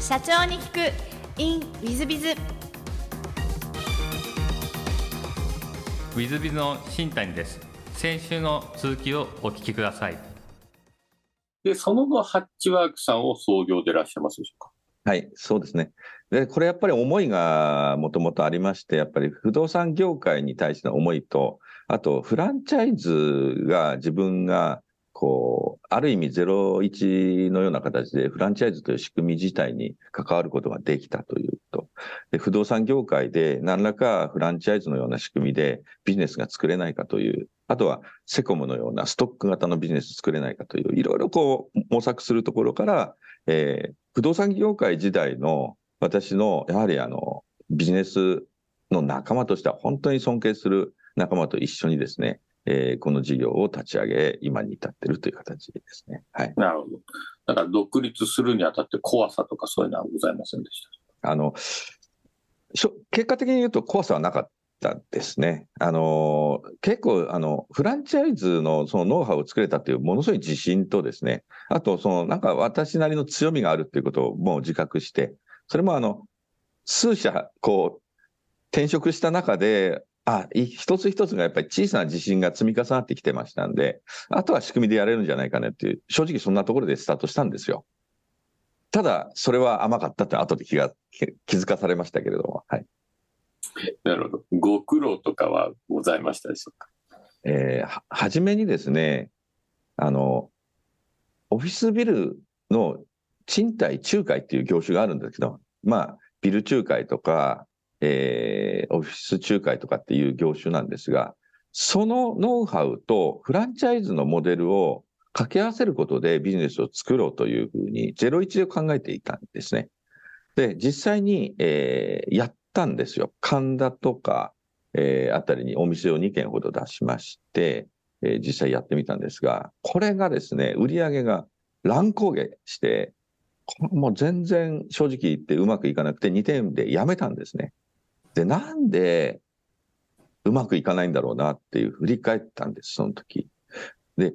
社長に聞く in ウィズビズウィズビズの新谷です先週の続きをお聞きくださいで、その後、ハッチワークさんを創業でいらっしゃいますでしょうか？はい、そうですね。で、これやっぱり思いがもともとありまして、やっぱり不動産業界に対しての思いと、あとフランチャイズが自分がこう、ある意味01のような形でフランチャイズという仕組み自体に関わることができたというと、で不動産業界で何らかフランチャイズのような仕組みでビジネスが作れないかという、あとはセコムのようなストック型のビジネス作れないかという、いろいろこう模索するところから、えー、不動産業界時代の私のやはりあのビジネスの仲間としては本当に尊敬する仲間と一緒にですね、えー、この事業を立ち上げ、今に至っているという形ですね。はい。なるほど。だから独立するにあたって怖さとかそういうのはございませんでした。あの、結果的に言うと怖さはなかったですね。あの、結構、あの、フランチャイズのそのノウハウを作れたというものすごい自信とですね、あと、その、なんか私なりの強みがあるっていうことをもう自覚して、それもあの、数社、こう、転職した中で、あ、一つ一つがやっぱり小さな自信が積み重なってきてましたんで、あとは仕組みでやれるんじゃないかねっていう、正直そんなところでスタートしたんですよ。ただ、それは甘かったって後で気が、気づかされましたけれども、はい。なるほど。ご苦労とかはございましたでしょうか？えー、は、はじめにですね、あの、オフィスビルの賃貸仲介っていう業種があるんですけど、まあ、ビル仲介とか、えー、オフィス仲介とかっていう業種なんですが、そのノウハウとフランチャイズのモデルを掛け合わせることでビジネスを作ろうというふうに01で考えていたんですね。で、実際に、えー、やったんですよ。神田とか、えー、あたりにお店を2軒ほど出しまして、えー、実際やってみたんですが、これがですね、売り上げが乱高下して、もう全然正直言ってうまくいかなくて2点でやめたんですね。で、なんでうまくいかないんだろうなっていう振り返ったんです、その時。で、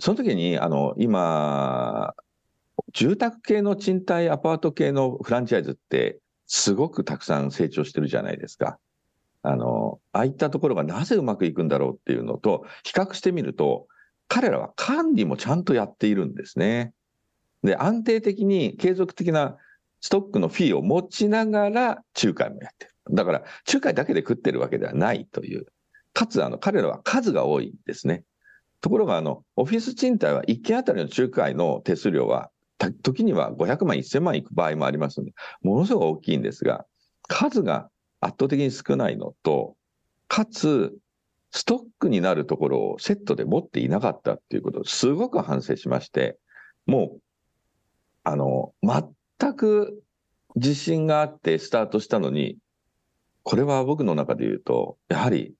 その時に、あの、今、住宅系の賃貸アパート系のフランチャイズってすごくたくさん成長してるじゃないですか。あの、ああいったところがなぜうまくいくんだろうっていうのと比較してみると、彼らは管理もちゃんとやっているんですね。で、安定的に継続的なストックのフィーを持ちながら仲介もやってる。だから、仲介だけで食ってるわけではないという。かつ、あの、彼らは数が多いんですね。ところが、あの、オフィス賃貸は1件あたりの仲介の手数料は、時には500万、1000万いく場合もありますので、ものすごく大きいんですが、数が圧倒的に少ないのと、かつ、ストックになるところをセットで持っていなかったっていうことをすごく反省しまして、もう、あの、全く自信があってスタートしたのに、これは僕の中で言うと、やはり、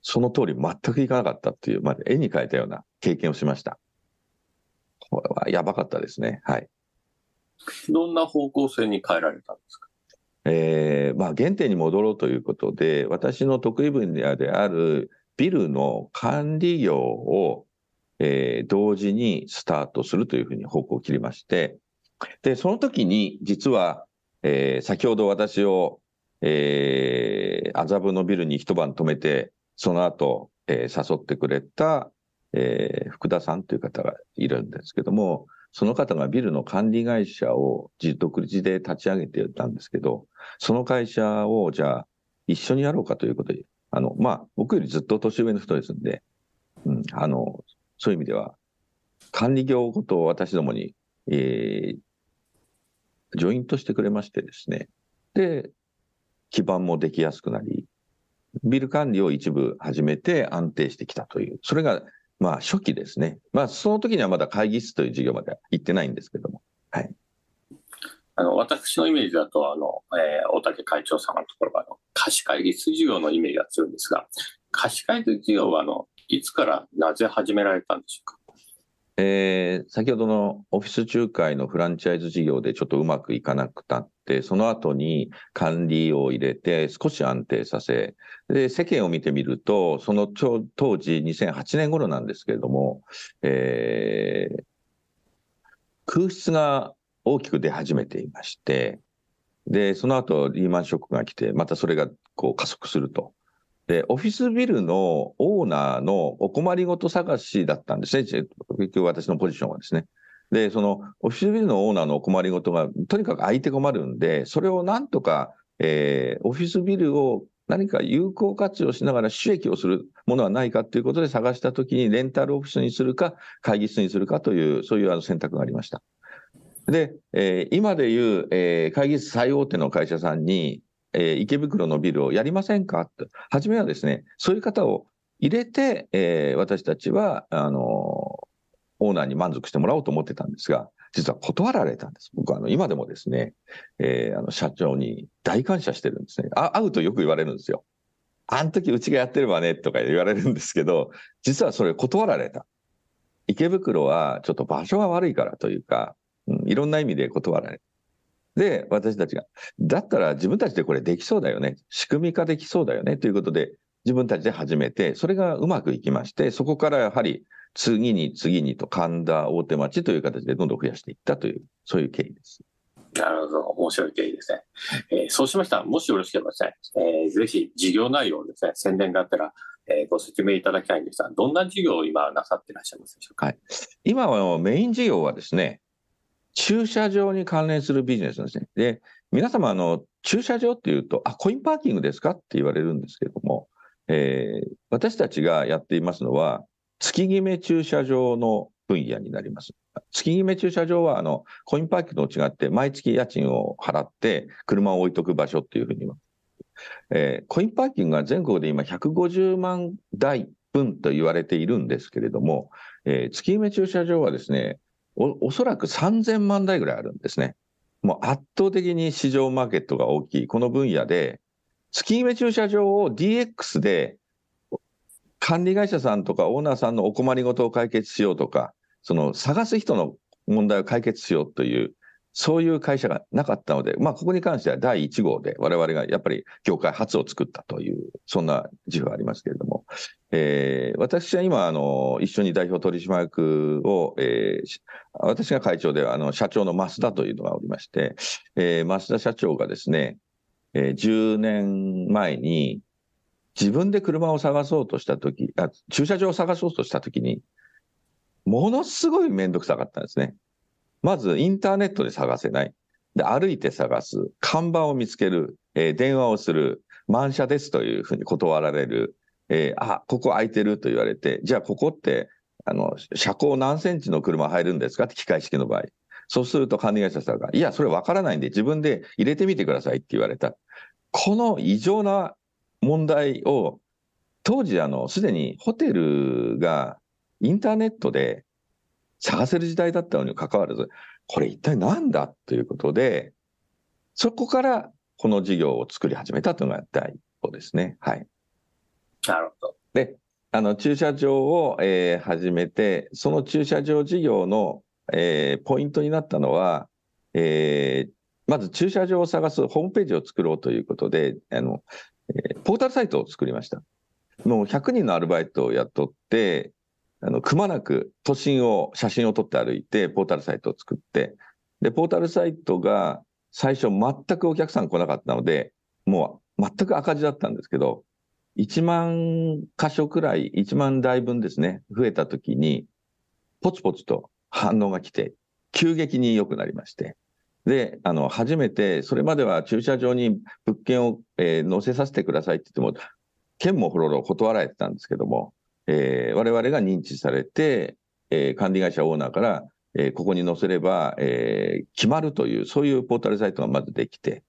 その通り全くいかなかったっていう、まあ、絵に描いたような経験をしました。これはやばかったですね。はい。どんな方向性に変えられたんですか？えー、まあ、原点に戻ろうということで、私の得意分野であるビルの管理業を、えー、同時にスタートするというふうに方向を切りまして、で、その時に実は、えー、先ほど私をえー、麻布のビルに一晩泊めて、その後、えー、誘ってくれた、えー、福田さんという方がいるんですけども、その方がビルの管理会社を独自で立ち上げてたんですけど、その会社をじゃあ一緒にやろうかということで、あの、まあ、僕よりずっと年上の人ですんで、うん、あの、そういう意味では、管理業ごと私どもに、えー、ジョイントしてくれましてですね。で、基盤もできやすくなり、ビル管理を一部始めて安定してきたという、それがまあ初期ですね。まあその時にはまだ会議室という事業まで行ってないんですけども。はい。あの、私のイメージだと、あの、えー、大竹会長様のところが、あの、貸し会議室事業のイメージが強いんですが、貸し会議室事業は、あの、いつからなぜ始められたんでしょうか？えー、先ほどのオフィス仲介のフランチャイズ事業でちょっとうまくいかなくたって、その後に管理を入れて少し安定させ、で、世間を見てみると、その当時2008年頃なんですけれども、えー、空室が大きく出始めていまして、で、その後リーマンショックが来て、またそれがこう加速すると。で、オフィスビルのオーナーのお困りごと探しだったんですね、結局私のポジションはですね。で、そのオフィスビルのオーナーのお困りごとがとにかく相手困るんで、それをなんとか、えーオフィスビルを何か有効活用しながら収益をするものはないかということで探したときに、レンタルオフィスにするか、会議室にするかという、そういうあの選択がありました。で、えー今でいう、えー会議室最大手の会社さんに、えー池袋のビルをやりませんか？と、初めはですね、そういう方を入れて、えー私たちは、あのーオーナーに満足してもらおうと思ってたんですが、実は断られたんです。僕はあの今でもですね、えーあの社長に大感謝してるんですね。あ会うとよく言われるんですよ。あの時うちがやってればねとか言われるんですけど、実はそれ断られた。池袋はちょっと場所が悪いからというか、うん、いろんな意味で断られる。で、私たちが、だったら自分たちでこれできそうだよね。仕組み化できそうだよね。ということで、自分たちで始めて、それがうまくいきまして、そこからやはり次に次にと神田大手町という形でどんどん増やしていったという、そういう経緯です。なるほど、面白い経緯ですね。えーそうしましたら、もしよろしければですね、えーぜひ事業内容をですね、宣伝があったら、えーご説明いただきたいんですが、どんな事業を今なさっていらっしゃいますでしょうか？今はメイン事業はですね、駐車場に関連するビジネスですね。で、皆様、あの、駐車場っていうと、あ、コインパーキングですかって言われるんですけれども、えー私たちがやっていますのは、月決め駐車場の分野になります。月決め駐車場は、あの、コインパーキングと違って、毎月家賃を払って、車を置いとく場所っていうふうに。えーコインパーキングは全国で今150万台分と言われているんですけれども、えー月決め駐車場はですね、おそらく3000万台ぐらいあるんですね。もう圧倒的に市場マーケットが大きい、この分野で、月決め駐車場を DX で管理会社さんとかオーナーさんのお困りごとを解決しようとか、その探す人の問題を解決しようという、そういう会社がなかったので、まあ、ここに関しては第1号で、我々がやっぱり業界初を作ったという、そんな自負がありますけれども、えー私は今、あの、一緒に代表取締役を、えー私が会長では、あの、社長の増田というのがおりまして、えー増田社長がですね、えー10年前に、自分で車を探そうとしたとき、駐車場を探そうとしたときに、ものすごいめんどくさかったんですね。まず、インターネットで探せない。で、歩いて探す。看板を見つける。えー電話をする。満車ですというふうに断られる。えーあ、ここ空いてると言われて、じゃあここって、あの、車高何センチの車入るんですか？って機械式の場合。そうすると管理会社さんが、いや、それわからないんで自分で入れてみてくださいって言われた。この異常な問題を、当時、あの、すでにホテルがインターネットで探せる時代だったのにもかかわらず、これ一体なんだということで、そこからこの事業を作り始めたというのが第一歩ですね。はい。なるほど。で、あの、駐車場を、えー始めて、その駐車場事業の、えーポイントになったのは、えーまず駐車場を探すホームページを作ろうということで、あの、えーポータルサイトを作りました。もう100人のアルバイトを雇って、あの、くまなく都心を写真を撮って歩いて、ポータルサイトを作って、で、ポータルサイトが最初全くお客さん来なかったので、もう全く赤字だったんですけど、1万箇所くらい、1万台分ですね、増えたときに、ポツポツと反応が来て、急激に良くなりまして、で、あの、初めて、それまでは駐車場に物件を、えー載せさせてくださいって言っても、県もほろろ断られてたんですけども、えー我々が認知されて、えー管理会社オーナーから、えーここに載せれば、えー決まるという、そういうポータルサイトがまずできて、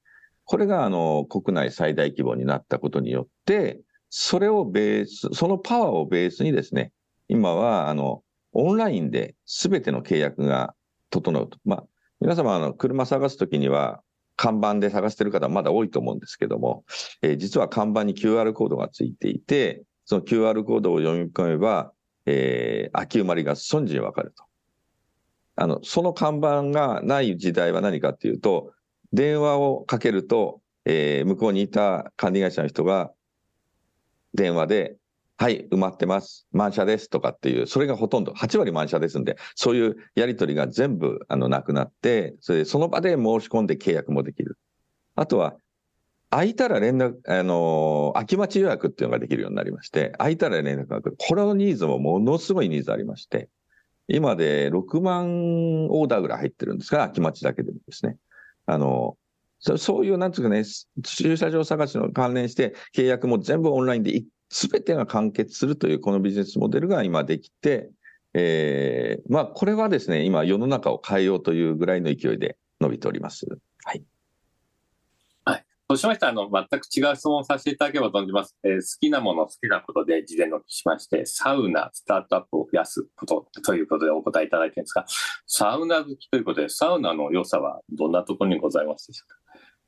これがあの国内最大規模になったことによって、それをベース、そのパワーをベースにですね、今はあのオンラインで全ての契約が整うと。まあ、皆様あの車探すときには、看板で探してる方まだ多いと思うんですけども、えー実は看板に QR コードがついていて、その QR コードを読み込めば、えー空き埋まりが瞬時にわかると。あの、その看板がない時代は何かっていうと、電話をかけると、えー向こうにいた管理会社の人が、電話ではい、埋まってます、満車ですとかっていう、それがほとんど、8割満車ですんで、そういうやり取りが全部あのなくなって、それでその場で申し込んで契約もできる。あとは、空いたら連絡、あのー空き待ち予約っていうのができるようになりまして、空いたら連絡が来る。これのニーズもものすごいニーズありまして、今で6万オーダーぐらい入ってるんですが、空き待ちだけでもですね。あのそそういう、なんつうかね、駐車場探しの関連して、契約も全部オンラインで、すべてが完結するというこのビジネスモデルが今できて、えーまあ、これはですね、今世の中を変えようというぐらいの勢いで伸びております。はい。はいそうしました？ら、あの、全く違う質問をさせていただければ存じます。えー好きなもの、好きなことで事前にお聞きしまして、サウナ、スタートアップを増やすことということでお答えいただいてるんですが、サウナ好きということで、サウナの良さはどんなところにございますでしょうか？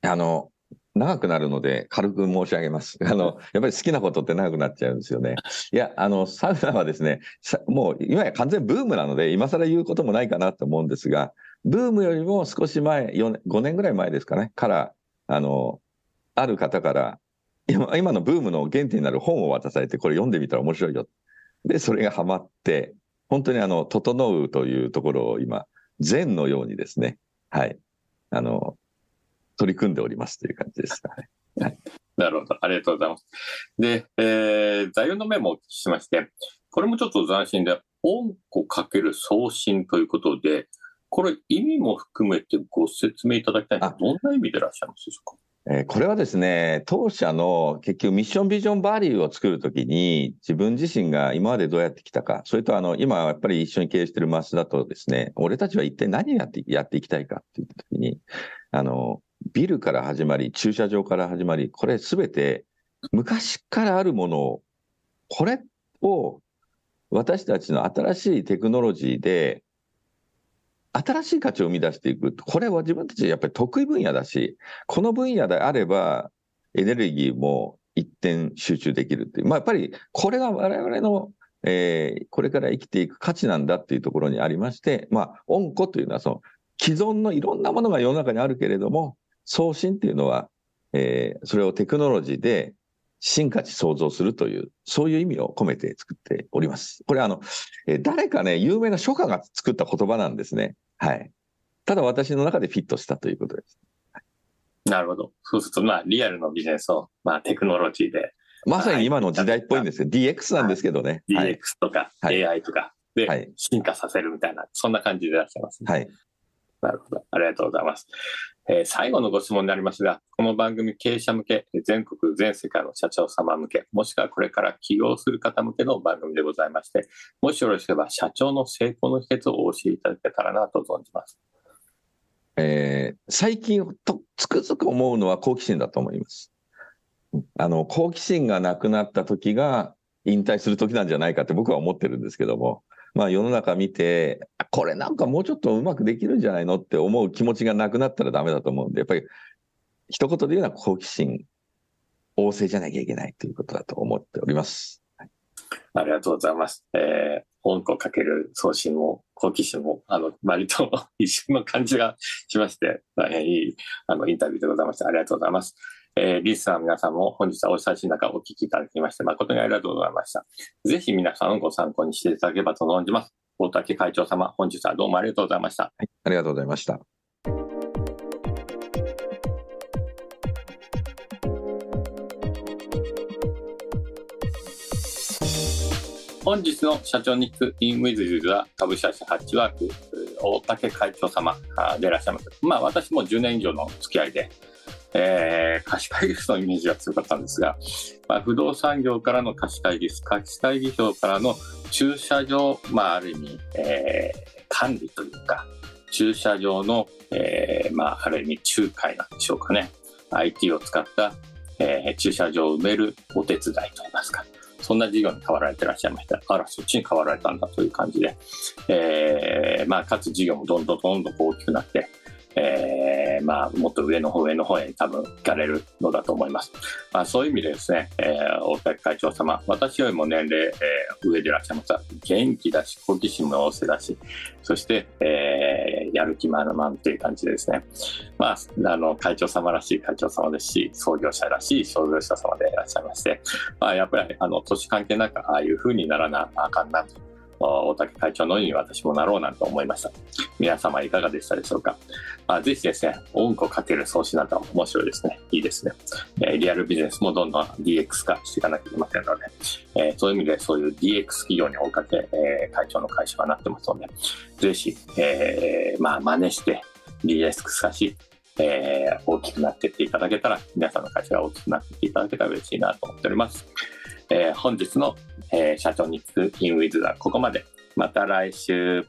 あの、長くなるので軽く申し上げます。あの、やっぱり好きなことって長くなっちゃうんですよね。いや、あの、サウナはですね、もう今や完全ブームなので、今更言うこともないかなと思うんですが、ブームよりも少し前、4年5年ぐらい前ですかね、から、あの、ある方から、今今のブームの原点になる本を渡されて、これ読んでみたら面白いよ。で、それがハマって、本当にあの、整うというところを今、禅のようにですね、はい、あの、取り組んでおりますという感じです。はいなるほど。ありがとうございます。で、えー、座右の銘もお聞きしまして、これもちょっと斬新で、恩子かける送信ということで、これ意味も含めてご説明いただきたいんですあどんな意味でいらっしゃいますでしょうか？えーこれはですね、当社の結局ミッションビジョンバリューを作るときに、自分自身が今までどうやってきたか、それとあの、今やっぱり一緒に経営しているマスだとですね、俺たちは一体何をやってやっていきたいかって言ったときに、あの、ビルから始まり、駐車場から始まり、これすべて昔からあるものを、これを私たちの新しいテクノロジーで、新しい価値を生み出していく。これは自分たちやっぱり得意分野だし、この分野であれば、エネルギーも一点集中できるっていう。まあ、やっぱりこれが我々の、えーこれから生きていく価値なんだっていうところにありまして、まあ、恩子というのはその既存のいろんなものが世の中にあるけれども、送信っていうのは、えーそれをテクノロジーで進化値創造するという、そういう意味を込めて作っております。これあの、えー誰かね、有名な書家が作った言葉なんですね。はい。ただ私の中でフィットしたということです。なるほど。そうすると、まあ、リアルのビジネスを、まあ、テクノロジーで、まさに今の時代っぽいんですよ。DX なんですけどね。はい。DX とかはい AI とかはでい進化させるみたいな、そんな感じでいらっしゃいますね。はい。なるほど。ありがとうございます。えー最後のご質問になりますが、この番組経営者向け、全国全世界の社長様向け、もしくはこれから起業する方向けの番組でございまして、もしよろしければ社長の成功の秘訣をお教えいただけたらなと存じます。えー最近とつくづく思うのは好奇心だと思います。あの、好奇心がなくなった時が引退する時なんじゃないかって僕は思ってるんですけども、まあ世の中見て、あこれなんかもうちょっとうまくできるんじゃないのって思う気持ちがなくなったらダメだと思うんで、やっぱり一言で言うのは好奇心旺盛じゃなきゃいけないということだと思っております。はいありがとうございます。えー、本校かける送信も、好奇心も、あの、割と 一緒の感じがしまして、大変いい、あの、インタビューでございました。ありがとうございます。えー、リスナーの皆さんも本日はお久しい中お聞きいただきまして、誠にありがとうございました。ぜひ皆さんご参考にしていただければと存じます。大竹会長様、本日はどうもありがとうございました。はい、ありがとうございました。本日の社長に聞くインウィズユーザー株式会社ハッチワーク大竹会長様あでいらっしゃいます。まあ私も10年以上の付き合いで、えー貸し会議室のイメージが強かったんですが、まあ、不動産業からの貸し会議室、貸し会議所からの駐車場、まあある意味、えー管理というか、駐車場の、えーまあある意味仲介なんでしょうかね。IT を使った、えー駐車場を埋めるお手伝いといいますか。そんな事業に変わられてらっしゃいました。あら、そっちに変わられたんだという感じで、えーまあ、かつ事業もどんどんどんどん大きくなって、ーまあ、もっと上の方上の方へ多分行かれるのだと思います。まあ、そういう意味でですね、えー、大竹会長様、私よりも年齢、えー、上でいらっしゃいますが、元気だし、好奇心も旺盛だし、そして、えー、やる気満々っていう感じでですね、まあ、あの、会長様らしい会長様ですし、創業者らしい創業者様でいらっしゃいまして、まあ、やっぱり、あの、年関係なく、ああいう風にならなあかんなと。大竹会長のように私もなろうなんて思いました。皆様いかがでしたでしょうか？あ、ぜひですね、音楽をかける創始など面白いですね。いいですね。え、リアルビジネスもどんどん DX 化していかなきゃいけませんので、え、そういう意味でそういう DX 企業に追いかけ、え、会長の会社がなってますので、ぜひ、えー、まあ、真似して DX 化し、えー、大きくなっていっていただけたら、皆さんの会社が大きくなっていっていただけたら嬉しいなと思っております。えー、本日の、えー、社長に聞くインウィズはここまで。また来週。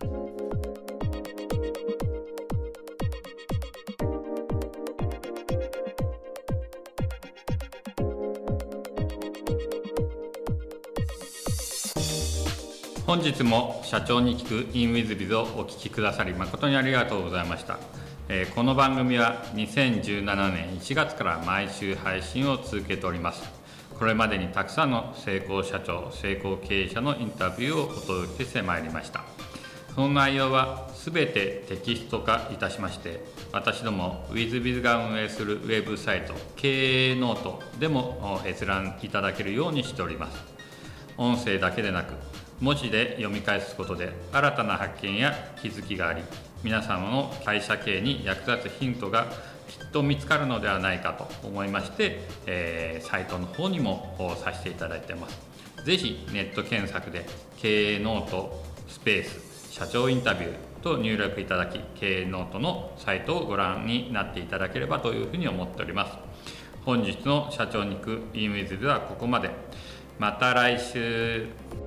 本日も社長に聞くインウィズビズをお聞きくださり誠にありがとうございました。えー、この番組は2017年1月から毎週配信を続けております。これまでにたくさんの成功社長成功経営者のインタビューをお届けしてまいりました。その内容は全てテキスト化いたしまして私ども WizBiz が運営するウェブサイト経営ノートでも閲覧いただけるようにしております。音声だけでなく文字で読み返すことで新たな発見や気づきがあり皆様の会社経営に役立つヒントがと見つかるのではないかと思いまして、えー、サイトの方にもさせていただいてます。ぜひネット検索で経営ノートスペース社長インタビューと入力いただき経営ノートのサイトをご覧になっていただければというふうに思っております。本日の社長に行く e ムイズではここまで。また来週。